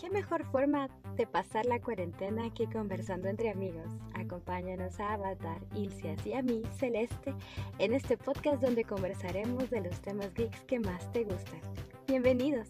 ¿Qué mejor forma de pasar la cuarentena que conversando entre amigos? Acompáñanos a Avatar, Ilcias y a mí, Celeste, en este podcast donde conversaremos de los temas geeks que más te gustan. Bienvenidos.